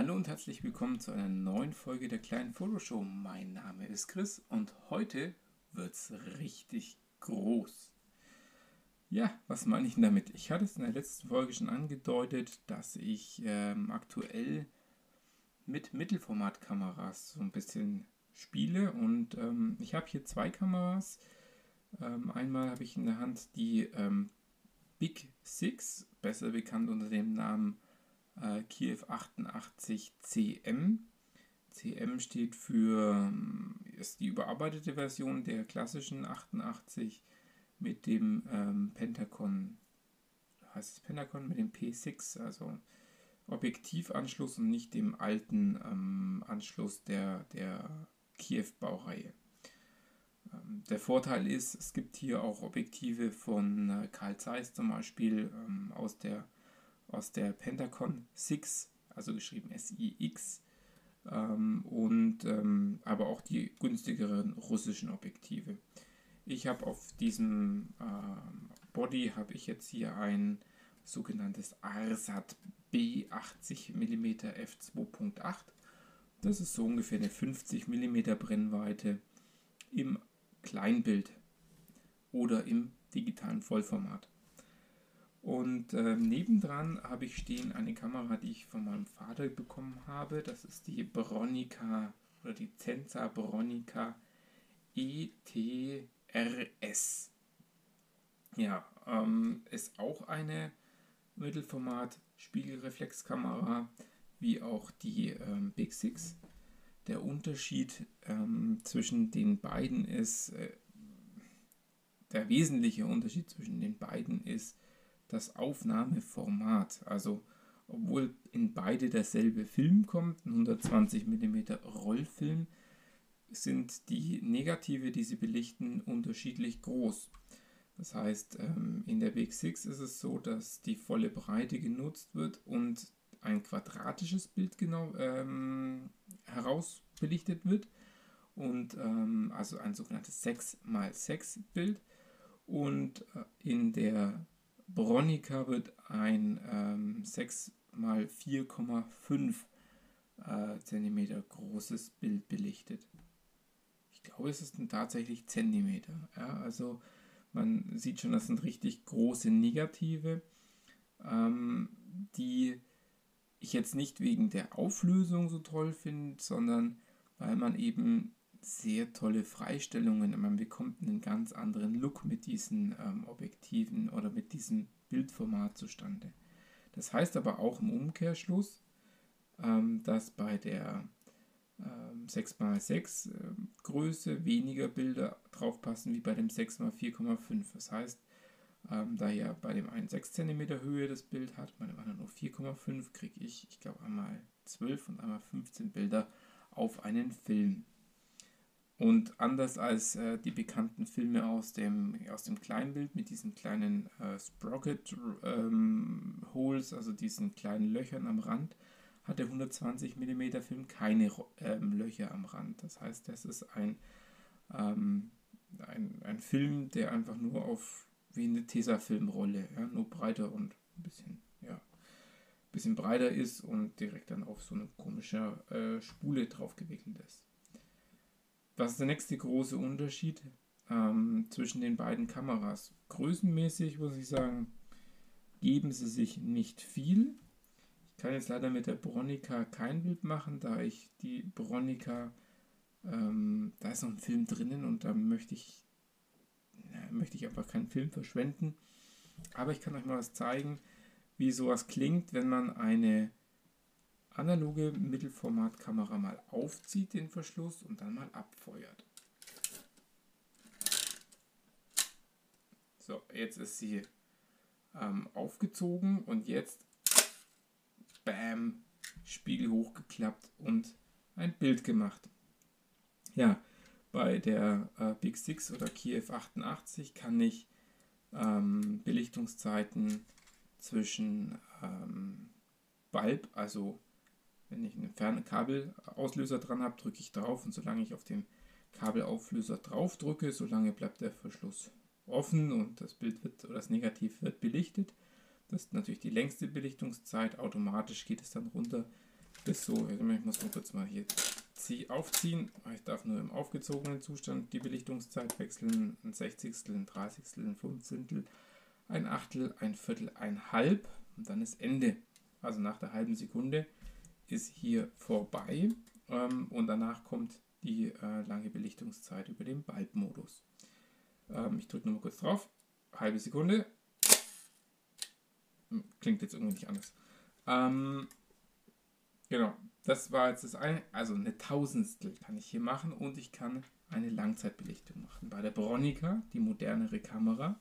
Hallo und herzlich willkommen zu einer neuen Folge der kleinen Fotoshow. Mein Name ist Chris und heute wird's richtig groß. Ja, was meine ich damit? Ich hatte es in der letzten Folge schon angedeutet, dass ich ähm, aktuell mit Mittelformatkameras so ein bisschen spiele und ähm, ich habe hier zwei Kameras. Ähm, einmal habe ich in der Hand die ähm, Big Six, besser bekannt unter dem Namen äh, Kiev 88 CM. CM steht für ähm, ist die überarbeitete Version der klassischen 88 mit dem ähm, Pentacon, heißt es Pentacon mit dem P6, also Objektivanschluss und nicht dem alten ähm, Anschluss der, der Kiew-Baureihe. Ähm, der Vorteil ist, es gibt hier auch Objektive von äh, Carl Zeiss zum Beispiel ähm, aus, der, aus der Pentacon 6, also geschrieben SIX, ähm, und ähm, aber auch die günstigeren russischen Objektive. Ich habe auf diesem äh, Body habe ich jetzt hier ein sogenanntes ARSAT B80 mm f2.8. Das ist so ungefähr eine 50 mm Brennweite im Kleinbild oder im digitalen Vollformat. Und äh, nebendran habe ich stehen eine Kamera, die ich von meinem Vater bekommen habe. Das ist die Bronica oder die Zenza Bronica ETRS. Ja, ähm, ist auch eine Mittelformat-Spiegelreflexkamera, wie auch die ähm, Big Six. Der Unterschied ähm, zwischen den beiden ist, äh, der wesentliche Unterschied zwischen den beiden ist das Aufnahmeformat. Also, obwohl in beide derselbe Film kommt, ein 120 mm Rollfilm, sind die Negative, die sie belichten, unterschiedlich groß. Das heißt, ähm, in der Big Six ist es so, dass die volle Breite genutzt wird und ein quadratisches Bild genau ähm, herausbelichtet wird. Und ähm, also ein sogenanntes 6x6 Bild. Und äh, in der Bronica wird ein ähm, 6 x 4,5 äh, großes Bild belichtet. Ich glaube, es ist tatsächlich Zentimeter. Ja, also man sieht schon, das sind richtig große Negative, ähm, die ich jetzt nicht wegen der Auflösung so toll finde, sondern weil man eben sehr tolle Freistellungen, man bekommt einen ganz anderen Look mit diesen ähm, Objektiven oder mit diesem Bildformat zustande. Das heißt aber auch im Umkehrschluss, ähm, dass bei der 6x6 äh, Größe weniger Bilder draufpassen wie bei dem 6x4,5. Das heißt, ähm, da ja bei dem einen 6 cm Höhe das Bild hat, bei dem anderen nur 4,5, kriege ich, ich glaube, einmal 12 und einmal 15 Bilder auf einen Film. Und anders als äh, die bekannten Filme aus dem, aus dem Kleinbild mit diesen kleinen äh, Sprocket ähm, also diesen kleinen Löchern am Rand, hat der 120 mm Film keine ähm, Löcher am Rand. Das heißt, das ist ein, ähm, ein, ein Film, der einfach nur auf wie eine Tesafilmrolle, ja, nur breiter und ein bisschen, ja, bisschen breiter ist und direkt dann auf so eine komische äh, Spule drauf gewickelt ist. Was ist der nächste große Unterschied ähm, zwischen den beiden Kameras? Größenmäßig muss ich sagen, geben sie sich nicht viel kann jetzt leider mit der Bronica kein Bild machen, da ich die Bronica, ähm, da ist noch ein Film drinnen und da möchte ich, na, möchte ich einfach keinen Film verschwenden. Aber ich kann euch mal was zeigen, wie sowas klingt, wenn man eine analoge Mittelformatkamera mal aufzieht, den Verschluss, und dann mal abfeuert. So, jetzt ist sie ähm, aufgezogen und jetzt bam, Spiegel hochgeklappt und ein Bild gemacht. Ja, bei der äh, Big Six oder Kiev 88 kann ich ähm, Belichtungszeiten zwischen ähm, Bulb, also wenn ich einen fernen Kabelauslöser dran habe, drücke ich drauf und solange ich auf dem Kabelauflöser drauf drücke, solange bleibt der Verschluss offen und das Bild wird oder das Negativ wird belichtet. Das ist natürlich die längste Belichtungszeit. Automatisch geht es dann runter, bis so, ich muss nur kurz mal hier aufziehen. Ich darf nur im aufgezogenen Zustand die Belichtungszeit wechseln. Ein Sechzigstel, ein Dreißigstel, ein Fünfzehntel, ein Achtel, ein Viertel, ein Halb und dann ist Ende. Also nach der halben Sekunde ist hier vorbei ähm, und danach kommt die äh, lange Belichtungszeit über den Bulb-Modus. Ähm, ich drücke nochmal kurz drauf. Halbe Sekunde. Hm, klingt jetzt irgendwie nicht anders. Ähm, genau, das war jetzt das eine. Also eine Tausendstel kann ich hier machen und ich kann eine Langzeitbelichtung machen. Bei der Bronica, die modernere Kamera,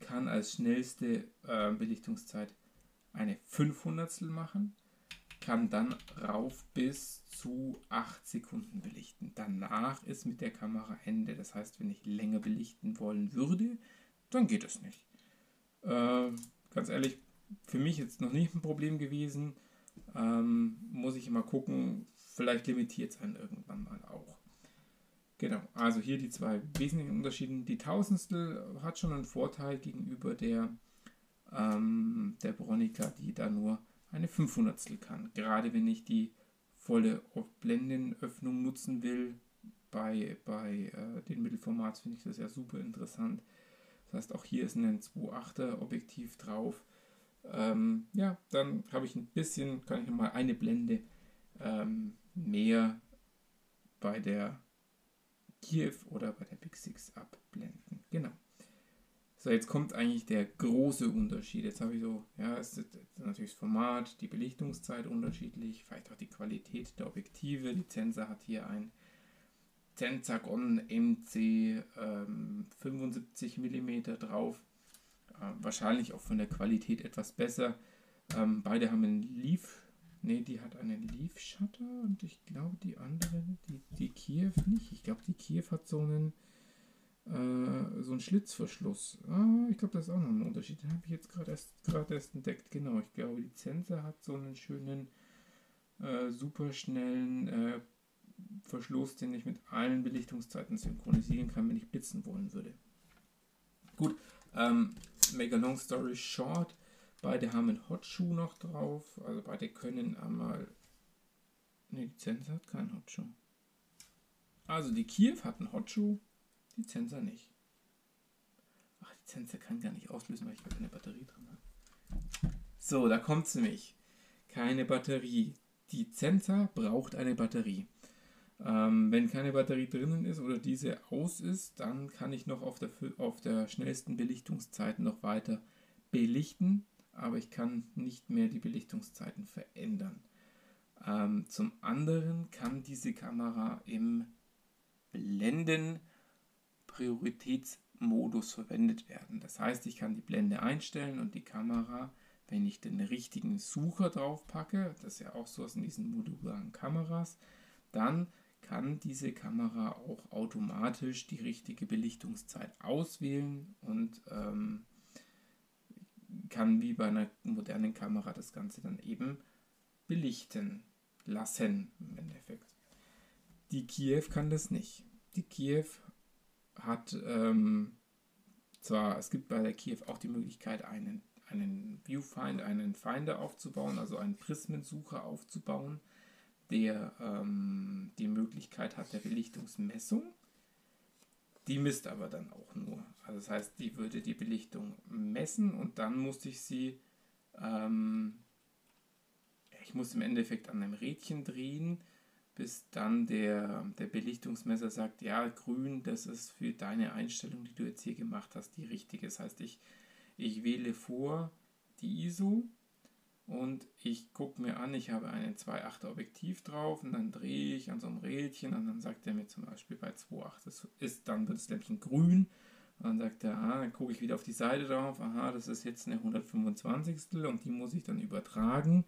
kann als schnellste äh, Belichtungszeit eine 500 machen, kann dann rauf bis zu 8 Sekunden belichten. Danach ist mit der Kamera Ende. Das heißt, wenn ich länger belichten wollen würde, dann geht es nicht. Äh, ganz ehrlich, für mich jetzt noch nicht ein Problem gewesen. Ähm, muss ich immer gucken, vielleicht limitiert es einen irgendwann mal auch. Genau, also hier die zwei wesentlichen Unterschiede. Die Tausendstel hat schon einen Vorteil gegenüber der, ähm, der Bronica, die da nur eine 500 kann. Gerade wenn ich die volle Blendenöffnung nutzen will, bei, bei äh, den Mittelformats finde ich das ja super interessant. Das heißt, auch hier ist ein 2.8er Objektiv drauf. Ähm, ja, dann habe ich ein bisschen, kann ich nochmal eine Blende ähm, mehr bei der Kiew oder bei der Big Six abblenden. Genau. So, jetzt kommt eigentlich der große Unterschied. Jetzt habe ich so, ja, es ist natürlich das Format, die Belichtungszeit unterschiedlich, vielleicht auch die Qualität der Objektive. Die Zensa hat hier ein Zensagon MC ähm, 75 mm drauf. Äh, wahrscheinlich auch von der Qualität etwas besser. Ähm, beide haben einen Leaf, ne, die hat einen Leaf Shutter und ich glaube die andere, die, die Kiew nicht. Ich glaube die Kiew hat so einen äh, so ein Schlitzverschluss. Ah, ich glaube, das ist auch noch ein Unterschied. Den habe ich jetzt gerade erst, erst entdeckt. Genau, ich glaube, die Zenser hat so einen schönen, äh, super schnellen äh, Verschluss, den ich mit allen Belichtungszeiten synchronisieren kann, wenn ich blitzen wollen würde. Gut, ähm, make a long story short. Beide haben einen Hot Shoe noch drauf. Also beide können einmal. Ne, die Zenser hat keinen Hot Shoe. Also die Kiew hat einen Hot Shoe die Zenser nicht. Ach, die Zenser kann gar nicht auslösen, weil ich keine Batterie drin habe. So, da kommt es nämlich. Keine Batterie. Die Zenser braucht eine Batterie. Ähm, wenn keine Batterie drinnen ist oder diese aus ist, dann kann ich noch auf der, auf der schnellsten Belichtungszeit noch weiter belichten, aber ich kann nicht mehr die Belichtungszeiten verändern. Ähm, zum anderen kann diese Kamera im Blenden Prioritätsmodus verwendet werden. Das heißt, ich kann die Blende einstellen und die Kamera, wenn ich den richtigen Sucher drauf packe, das ist ja auch so in diesen modularen Kameras, dann kann diese Kamera auch automatisch die richtige Belichtungszeit auswählen und ähm, kann wie bei einer modernen Kamera das Ganze dann eben belichten lassen im Endeffekt. Die Kiew kann das nicht. Die Kiew hat ähm, zwar, es gibt bei der Kiew auch die Möglichkeit, einen, einen Viewfinder, einen Finder aufzubauen, also einen Prismensucher aufzubauen, der ähm, die Möglichkeit hat der Belichtungsmessung. Die misst aber dann auch nur. Also das heißt, die würde die Belichtung messen und dann musste ich sie, ähm, ich muss im Endeffekt an einem Rädchen drehen, bis dann der, der Belichtungsmesser sagt, ja, grün, das ist für deine Einstellung, die du jetzt hier gemacht hast, die richtige. Das heißt, ich, ich wähle vor die ISO und ich gucke mir an, ich habe einen 2.8er Objektiv drauf und dann drehe ich an so einem Rädchen und dann sagt er mir zum Beispiel bei 2.8 das ist, dann wird das Lämpchen grün und dann sagt er, ah, dann gucke ich wieder auf die Seite drauf, aha, das ist jetzt eine 125. und die muss ich dann übertragen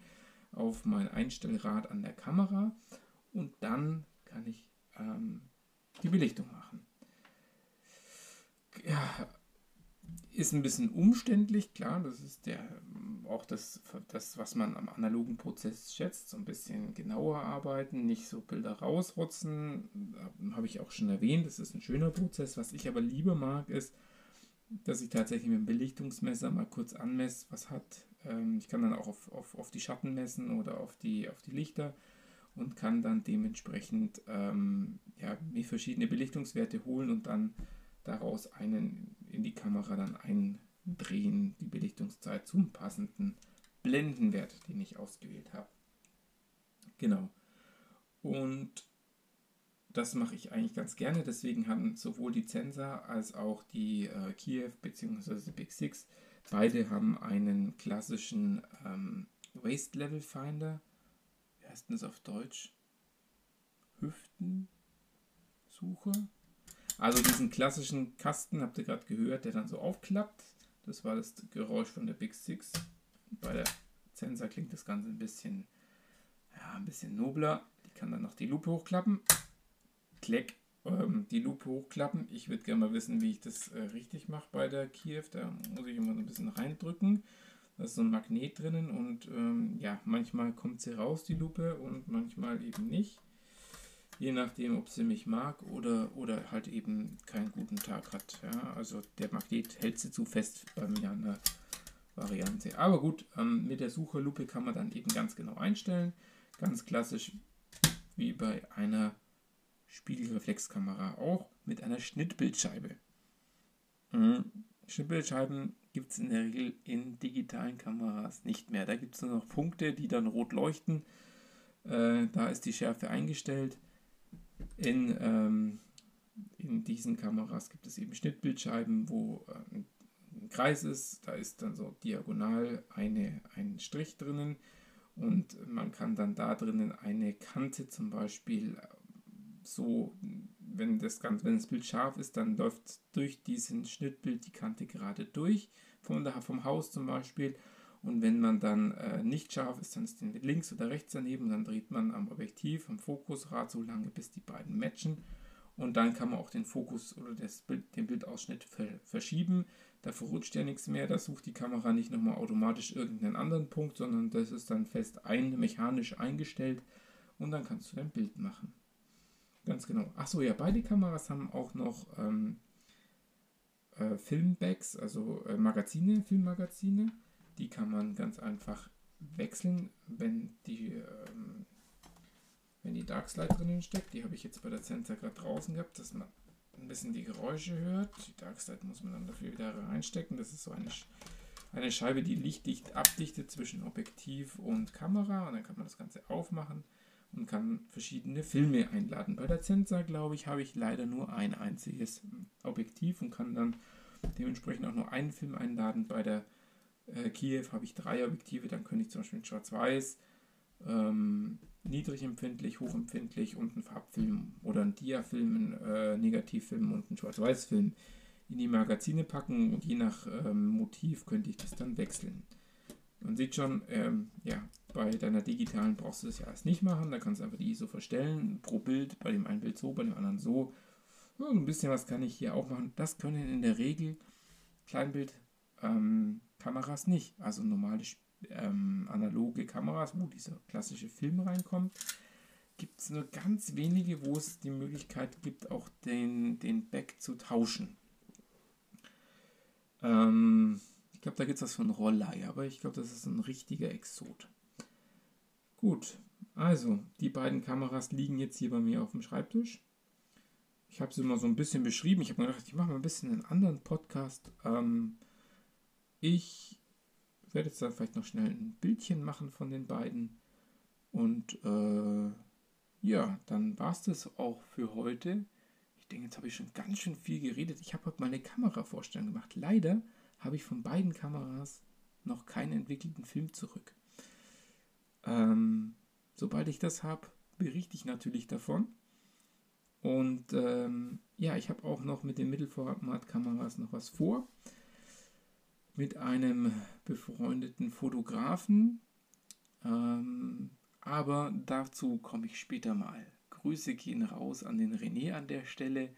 auf mein Einstellrad an der Kamera und dann kann ich ähm, die Belichtung machen. Ja, ist ein bisschen umständlich, klar, das ist der, auch das, das, was man am analogen Prozess schätzt, so ein bisschen genauer arbeiten, nicht so Bilder rausrotzen, habe ich auch schon erwähnt, das ist ein schöner Prozess. Was ich aber lieber mag, ist, dass ich tatsächlich mit dem Belichtungsmesser mal kurz anmesse, was hat ähm, ich kann dann auch auf, auf, auf die Schatten messen oder auf die, auf die Lichter und kann dann dementsprechend ähm, ja, mir verschiedene Belichtungswerte holen und dann daraus einen in die Kamera dann eindrehen, die Belichtungszeit zum passenden Blendenwert, den ich ausgewählt habe. Genau. Und das mache ich eigentlich ganz gerne, deswegen haben sowohl die Zensa als auch die äh, Kiev bzw. Big Six, beide haben einen klassischen ähm, Waist Level Finder. Heißt denn das auf Deutsch? Hüftensucher? Also diesen klassischen Kasten, habt ihr gerade gehört, der dann so aufklappt. Das war das Geräusch von der Big Six. Bei der Zensa klingt das Ganze ein bisschen, ja, ein bisschen nobler. Die kann dann noch die Lupe hochklappen. Kleck ähm, die Lupe hochklappen. Ich würde gerne mal wissen, wie ich das äh, richtig mache bei der Kiew. Da muss ich immer so ein bisschen reindrücken. Da ist so ein Magnet drinnen und ähm, ja, manchmal kommt sie raus, die Lupe, und manchmal eben nicht. Je nachdem, ob sie mich mag oder, oder halt eben keinen guten Tag hat. Ja, also der Magnet hält sie zu fest bei mir an der Variante. Aber gut, ähm, mit der Sucherlupe kann man dann eben ganz genau einstellen. Ganz klassisch wie bei einer Spiegelreflexkamera, auch mit einer Schnittbildscheibe. Mhm. Schnittbildscheiben gibt es in der Regel in digitalen Kameras nicht mehr. Da gibt es nur noch Punkte, die dann rot leuchten. Äh, da ist die Schärfe eingestellt. In, ähm, in diesen Kameras gibt es eben Schnittbildscheiben, wo äh, ein Kreis ist. Da ist dann so diagonal eine, ein Strich drinnen und man kann dann da drinnen eine Kante zum Beispiel so, wenn das, Ganze, wenn das Bild scharf ist, dann läuft durch diesen Schnittbild die Kante gerade durch, vom, vom Haus zum Beispiel. Und wenn man dann äh, nicht scharf ist, dann ist den links oder rechts daneben. Dann dreht man am Objektiv, am Fokusrad so lange, bis die beiden matchen. Und dann kann man auch den Fokus oder das Bild, den Bildausschnitt verschieben. Da verrutscht ja nichts mehr. Da sucht die Kamera nicht nochmal automatisch irgendeinen anderen Punkt, sondern das ist dann fest ein, mechanisch eingestellt. Und dann kannst du dein Bild machen. Ganz genau. Achso, ja, beide Kameras haben auch noch ähm, äh, Filmbacks, also äh, Magazine, Filmmagazine. Die kann man ganz einfach wechseln, wenn die, ähm, wenn die Darkslide drinnen steckt. Die habe ich jetzt bei der Sensor gerade draußen gehabt, dass man ein bisschen die Geräusche hört. Die Darkslide muss man dann dafür wieder reinstecken. Das ist so eine, eine Scheibe, die lichtdicht abdichtet zwischen Objektiv und Kamera. Und dann kann man das Ganze aufmachen und kann verschiedene Filme einladen. Bei der Zensa, glaube ich, habe ich leider nur ein einziges Objektiv und kann dann dementsprechend auch nur einen Film einladen. Bei der äh, Kiew habe ich drei Objektive, dann könnte ich zum Beispiel Schwarz-Weiß, ähm, niedrig empfindlich, hochempfindlich und einen Farbfilm oder einen Diafilm, einen äh, Negativfilm und einen Schwarz-Weiß-Film in die Magazine packen und je nach ähm, Motiv könnte ich das dann wechseln. Man sieht schon, ähm, ja, bei deiner digitalen brauchst du das ja erst nicht machen. Da kannst du einfach die ISO verstellen, pro Bild, bei dem einen Bild so, bei dem anderen so. Ja, ein bisschen was kann ich hier auch machen. Das können in der Regel Kleinbildkameras ähm, nicht. Also normale ähm, analoge Kameras, wo dieser klassische Film reinkommt, gibt es nur ganz wenige, wo es die Möglichkeit gibt, auch den, den Back zu tauschen. Ähm, glaube, da gibt es was von Rollei, aber ich glaube, das ist ein richtiger Exot. Gut, also die beiden Kameras liegen jetzt hier bei mir auf dem Schreibtisch. Ich habe sie mal so ein bisschen beschrieben. Ich habe mir gedacht, ich mache mal ein bisschen einen anderen Podcast. Ähm, ich werde jetzt dann vielleicht noch schnell ein Bildchen machen von den beiden. Und äh, ja, dann war es das auch für heute. Ich denke, jetzt habe ich schon ganz schön viel geredet. Ich habe heute mal eine Kameravorstellung gemacht. Leider habe ich von beiden Kameras noch keinen entwickelten Film zurück. Ähm, sobald ich das habe, berichte ich natürlich davon. Und ähm, ja, ich habe auch noch mit den Mittelformatkameras noch was vor. Mit einem befreundeten Fotografen. Ähm, aber dazu komme ich später mal. Grüße gehen raus an den René an der Stelle.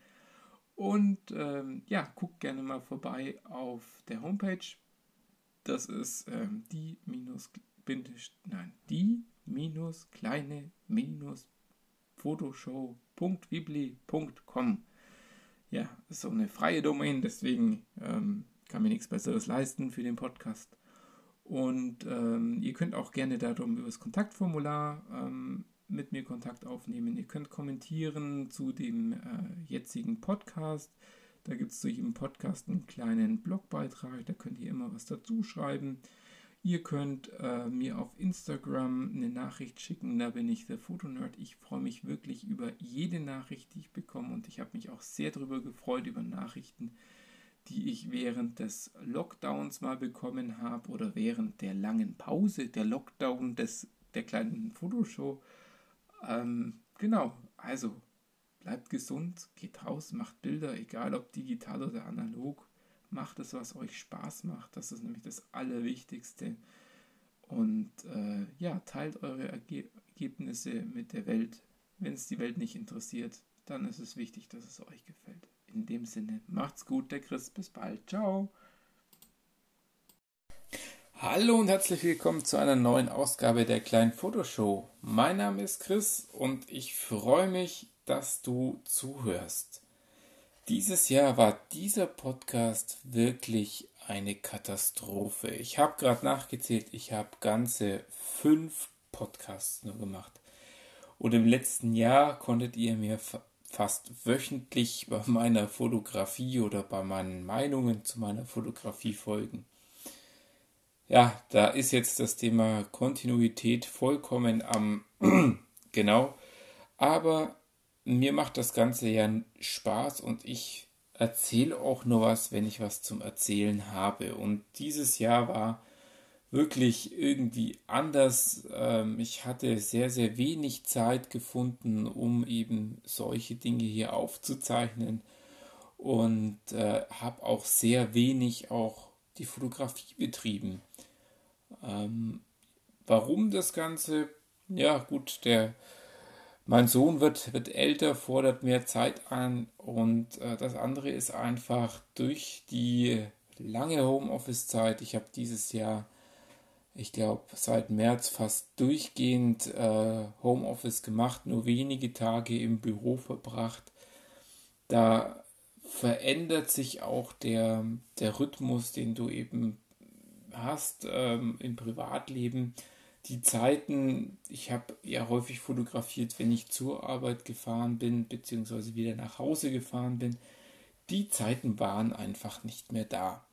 Und ähm, ja, guckt gerne mal vorbei auf der Homepage. Das ist ähm, die minus nein, die minus kleine minus photoshow.bibli.com. Ja, ist so eine freie Domain, deswegen ähm, kann mir nichts Besseres leisten für den Podcast. Und ähm, ihr könnt auch gerne darum über das Kontaktformular ähm, mit mir Kontakt aufnehmen. Ihr könnt kommentieren zu dem äh, jetzigen Podcast. Da gibt es zu jedem Podcast einen kleinen Blogbeitrag, da könnt ihr immer was dazu schreiben. Ihr könnt äh, mir auf Instagram eine Nachricht schicken, da bin ich der Fotonerd. Ich freue mich wirklich über jede Nachricht, die ich bekomme und ich habe mich auch sehr darüber gefreut, über Nachrichten, die ich während des Lockdowns mal bekommen habe oder während der langen Pause, der Lockdown des, der kleinen Fotoshow. Ähm, genau, also bleibt gesund, geht raus, macht Bilder, egal ob digital oder analog. Macht es, was euch Spaß macht. Das ist nämlich das Allerwichtigste. Und äh, ja, teilt eure Ergebnisse mit der Welt. Wenn es die Welt nicht interessiert, dann ist es wichtig, dass es euch gefällt. In dem Sinne, macht's gut, der Chris. Bis bald. Ciao. Hallo und herzlich willkommen zu einer neuen Ausgabe der kleinen Fotoshow. Mein Name ist Chris und ich freue mich, dass du zuhörst. Dieses Jahr war dieser Podcast wirklich eine Katastrophe. Ich habe gerade nachgezählt, ich habe ganze fünf Podcasts nur gemacht. Und im letzten Jahr konntet ihr mir fast wöchentlich bei meiner Fotografie oder bei meinen Meinungen zu meiner Fotografie folgen. Ja, da ist jetzt das Thema Kontinuität vollkommen am genau. Aber mir macht das Ganze ja Spaß und ich erzähle auch nur was, wenn ich was zum Erzählen habe. Und dieses Jahr war wirklich irgendwie anders. Ähm, ich hatte sehr, sehr wenig Zeit gefunden, um eben solche Dinge hier aufzuzeichnen und äh, habe auch sehr wenig auch die Fotografie betrieben. Ähm, warum das Ganze? Ja, gut, der mein Sohn wird, wird älter, fordert mehr Zeit an und äh, das andere ist einfach durch die lange Homeoffice-Zeit. Ich habe dieses Jahr, ich glaube, seit März fast durchgehend äh, Homeoffice gemacht, nur wenige Tage im Büro verbracht. Da verändert sich auch der, der Rhythmus, den du eben hast ähm, im Privatleben die Zeiten, ich habe ja häufig fotografiert, wenn ich zur Arbeit gefahren bin, beziehungsweise wieder nach Hause gefahren bin, die Zeiten waren einfach nicht mehr da.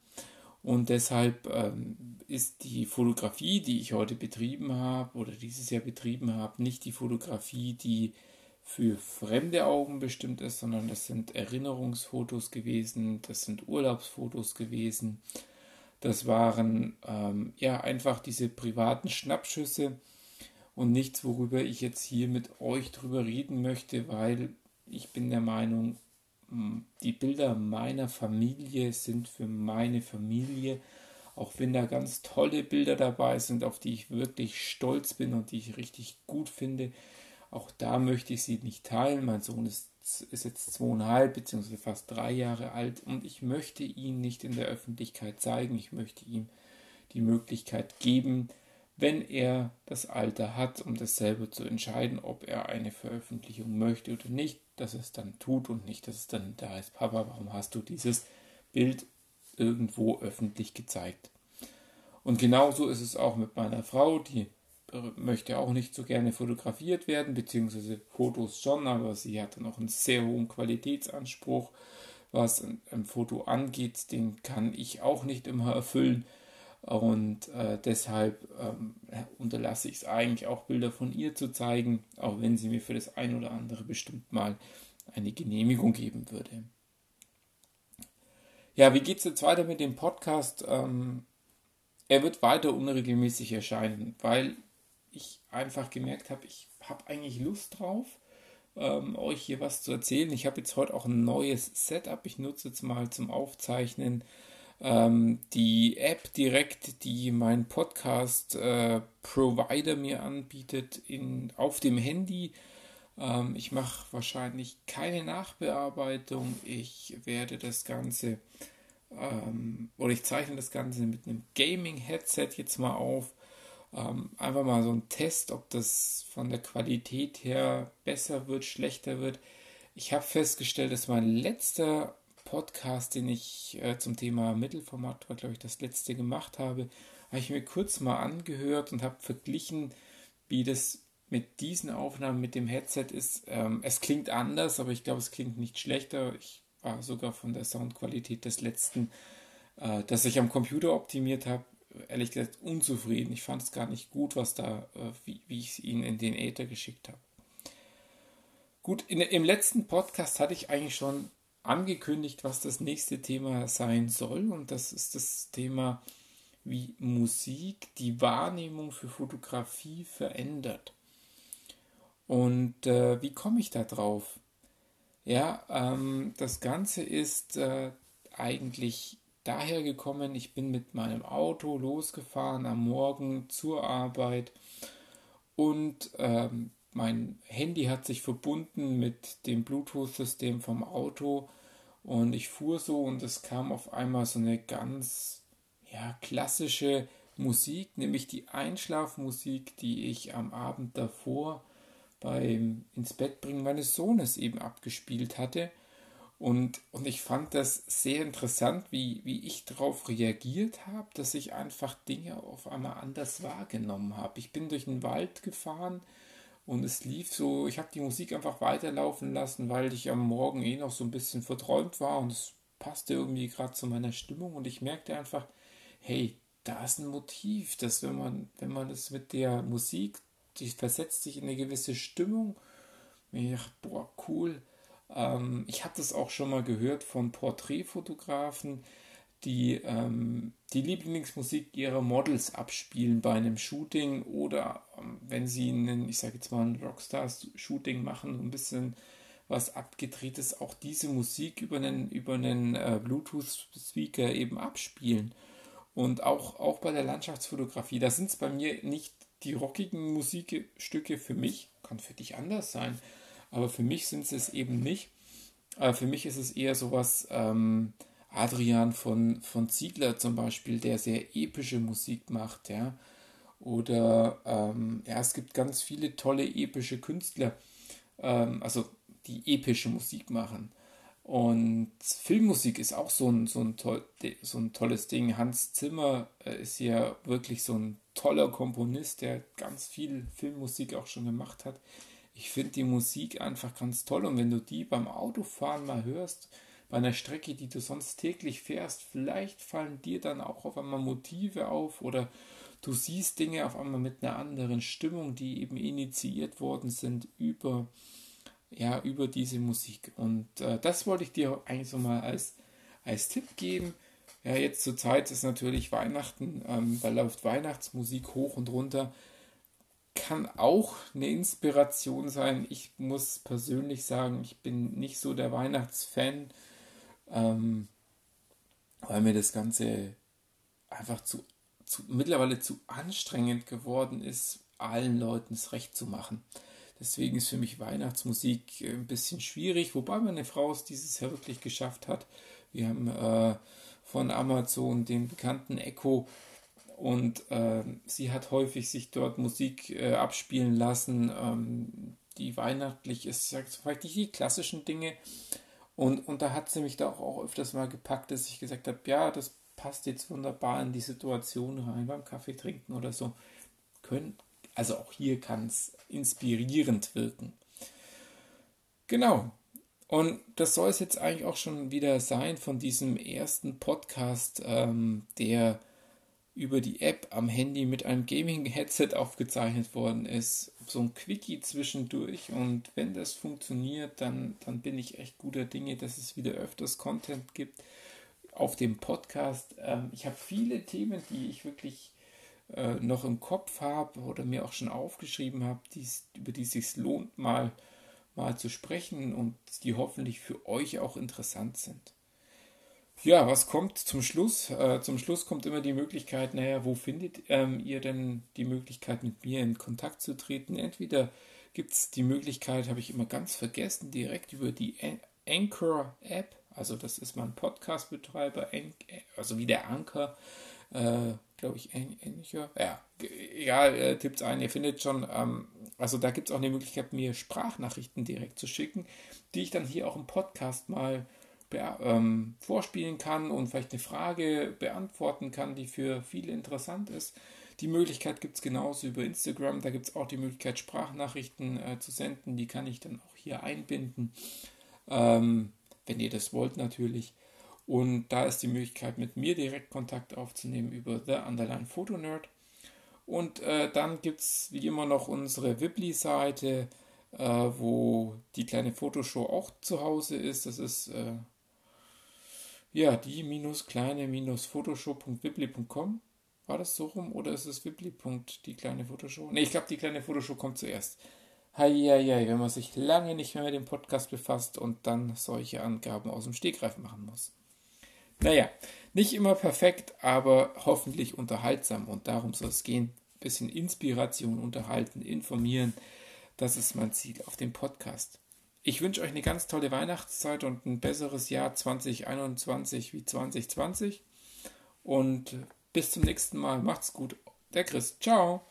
Und deshalb ähm, ist die Fotografie, die ich heute betrieben habe oder dieses Jahr betrieben habe, nicht die Fotografie, die für fremde Augen bestimmt ist, sondern das sind Erinnerungsfotos gewesen, das sind Urlaubsfotos gewesen, das waren ähm, ja einfach diese privaten Schnappschüsse und nichts, worüber ich jetzt hier mit euch drüber reden möchte, weil ich bin der Meinung, hm, die Bilder meiner Familie sind für meine Familie, auch wenn da ganz tolle Bilder dabei sind, auf die ich wirklich stolz bin und die ich richtig gut finde. Auch da möchte ich sie nicht teilen. Mein Sohn ist ist jetzt zweieinhalb beziehungsweise fast drei Jahre alt und ich möchte ihn nicht in der Öffentlichkeit zeigen. Ich möchte ihm die Möglichkeit geben, wenn er das Alter hat, um das selber zu entscheiden, ob er eine Veröffentlichung möchte oder nicht, dass er es dann tut und nicht, dass es dann da ist, Papa, warum hast du dieses Bild irgendwo öffentlich gezeigt? Und genauso ist es auch mit meiner Frau, die möchte auch nicht so gerne fotografiert werden, beziehungsweise Fotos schon, aber sie hat dann auch einen sehr hohen Qualitätsanspruch, was ein, ein Foto angeht, den kann ich auch nicht immer erfüllen. Und äh, deshalb ähm, unterlasse ich es eigentlich auch Bilder von ihr zu zeigen, auch wenn sie mir für das ein oder andere bestimmt mal eine Genehmigung geben würde. Ja, wie geht es jetzt weiter mit dem Podcast? Ähm, er wird weiter unregelmäßig erscheinen, weil ich einfach gemerkt habe, ich habe eigentlich Lust drauf, ähm, euch hier was zu erzählen. Ich habe jetzt heute auch ein neues Setup. Ich nutze jetzt mal zum Aufzeichnen ähm, die App direkt, die mein Podcast-Provider äh, mir anbietet, in, auf dem Handy. Ähm, ich mache wahrscheinlich keine Nachbearbeitung. Ich werde das Ganze ähm, oder ich zeichne das Ganze mit einem Gaming-Headset jetzt mal auf. Ähm, einfach mal so ein Test, ob das von der Qualität her besser wird, schlechter wird. Ich habe festgestellt, dass mein letzter Podcast, den ich äh, zum Thema Mittelformat, war glaube ich das letzte gemacht habe, habe ich mir kurz mal angehört und habe verglichen, wie das mit diesen Aufnahmen mit dem Headset ist. Ähm, es klingt anders, aber ich glaube, es klingt nicht schlechter. Ich war sogar von der Soundqualität des letzten, äh, das ich am Computer optimiert habe, ehrlich gesagt unzufrieden. Ich fand es gar nicht gut, was da, äh, wie, wie ich ihn in den Äther geschickt habe. Gut, in, im letzten Podcast hatte ich eigentlich schon angekündigt, was das nächste Thema sein soll. Und das ist das Thema, wie Musik die Wahrnehmung für Fotografie verändert. Und äh, wie komme ich da drauf? Ja, ähm, das Ganze ist äh, eigentlich daher gekommen, ich bin mit meinem Auto losgefahren am Morgen zur Arbeit und ähm, mein Handy hat sich verbunden mit dem Bluetooth-System vom Auto und ich fuhr so und es kam auf einmal so eine ganz ja, klassische Musik, nämlich die Einschlafmusik, die ich am Abend davor beim ins Bett bringen meines Sohnes eben abgespielt hatte. Und, und ich fand das sehr interessant, wie, wie ich darauf reagiert habe, dass ich einfach Dinge auf einmal anders wahrgenommen habe. Ich bin durch den Wald gefahren und es lief so, ich habe die Musik einfach weiterlaufen lassen, weil ich am Morgen eh noch so ein bisschen verträumt war und es passte irgendwie gerade zu meiner Stimmung und ich merkte einfach, hey, da ist ein Motiv, dass wenn man, wenn man es mit der Musik die versetzt sich in eine gewisse Stimmung. Ich dachte, boah, cool. Ähm, ich habe das auch schon mal gehört von Porträtfotografen, die ähm, die Lieblingsmusik ihrer Models abspielen bei einem Shooting oder ähm, wenn sie einen, ich sage jetzt mal, ein Rockstar-Shooting machen, ein bisschen was abgedrehtes, auch diese Musik über einen, über einen äh, Bluetooth-Speaker eben abspielen. Und auch, auch bei der Landschaftsfotografie, da sind es bei mir nicht die rockigen Musikstücke für mich, kann für dich anders sein, aber für mich sind es eben nicht. Äh, für mich ist es eher sowas, ähm, Adrian von, von Ziegler zum Beispiel, der sehr epische Musik macht, ja. Oder ähm, ja, es gibt ganz viele tolle epische Künstler, ähm, also die epische Musik machen. Und Filmmusik ist auch so ein, so ein, toll, so ein tolles Ding. Hans Zimmer äh, ist ja wirklich so ein toller Komponist, der ganz viel Filmmusik auch schon gemacht hat. Ich finde die Musik einfach ganz toll und wenn du die beim Autofahren mal hörst, bei einer Strecke, die du sonst täglich fährst, vielleicht fallen dir dann auch auf einmal Motive auf oder du siehst Dinge auf einmal mit einer anderen Stimmung, die eben initiiert worden sind über ja, über diese Musik. Und äh, das wollte ich dir eigentlich so mal als, als Tipp geben. Ja, jetzt zur Zeit ist natürlich Weihnachten, ähm, da läuft Weihnachtsmusik hoch und runter. Kann auch eine Inspiration sein. Ich muss persönlich sagen, ich bin nicht so der Weihnachtsfan, ähm, weil mir das Ganze einfach zu, zu mittlerweile zu anstrengend geworden ist, allen Leuten es recht zu machen. Deswegen ist für mich Weihnachtsmusik äh, ein bisschen schwierig, wobei meine Frau es dieses Jahr wirklich geschafft hat. Wir haben äh, von Amazon den bekannten Echo und äh, sie hat häufig sich dort Musik äh, abspielen lassen, ähm, die weihnachtlich ist, sagt vielleicht nicht die klassischen Dinge. Und, und da hat sie mich da auch, auch öfters mal gepackt, dass ich gesagt habe, ja, das passt jetzt wunderbar in die Situation rein beim Kaffee trinken oder so. Können, also auch hier kann es inspirierend wirken. Genau. Und das soll es jetzt eigentlich auch schon wieder sein von diesem ersten Podcast, ähm, der über die App am Handy mit einem Gaming-Headset aufgezeichnet worden ist. So ein Quickie zwischendurch. Und wenn das funktioniert, dann, dann bin ich echt guter Dinge, dass es wieder öfters Content gibt auf dem Podcast. Ähm, ich habe viele Themen, die ich wirklich äh, noch im Kopf habe oder mir auch schon aufgeschrieben habe, über die es sich lohnt, mal, mal zu sprechen und die hoffentlich für euch auch interessant sind. Ja, was kommt zum Schluss? Äh, zum Schluss kommt immer die Möglichkeit, naja, wo findet ähm, ihr denn die Möglichkeit, mit mir in Kontakt zu treten? Entweder gibt es die Möglichkeit, habe ich immer ganz vergessen, direkt über die Anchor-App, also das ist mein Podcast-Betreiber, also wie der Anchor, äh, glaube ich, ähnlicher. Ja, egal, äh, tippt ein, ihr findet schon. Ähm, also da gibt es auch eine Möglichkeit, mir Sprachnachrichten direkt zu schicken, die ich dann hier auch im Podcast mal ähm, vorspielen kann und vielleicht eine Frage beantworten kann, die für viele interessant ist. Die Möglichkeit gibt es genauso über Instagram. Da gibt es auch die Möglichkeit, Sprachnachrichten äh, zu senden. Die kann ich dann auch hier einbinden, ähm, wenn ihr das wollt natürlich. Und da ist die Möglichkeit, mit mir direkt Kontakt aufzunehmen über The Underline Photo Nerd. Und äh, dann gibt es wie immer noch unsere Wibli-Seite, äh, wo die kleine Fotoshow auch zu Hause ist. Das ist äh, ja die minus kleine minus fotoshow.wibli.com. War das so rum oder ist es Wibli. die kleine Fotoshow? Ne, ich glaube, die kleine Fotoshow kommt zuerst. Heieiei, wenn man sich lange nicht mehr mit dem Podcast befasst und dann solche Angaben aus dem Stegreif machen muss. Naja, nicht immer perfekt, aber hoffentlich unterhaltsam und darum soll es gehen. Ein bisschen Inspiration, unterhalten, informieren. Das ist mein Ziel auf dem Podcast. Ich wünsche euch eine ganz tolle Weihnachtszeit und ein besseres Jahr 2021 wie 2020. Und bis zum nächsten Mal. Macht's gut. Der Chris. Ciao.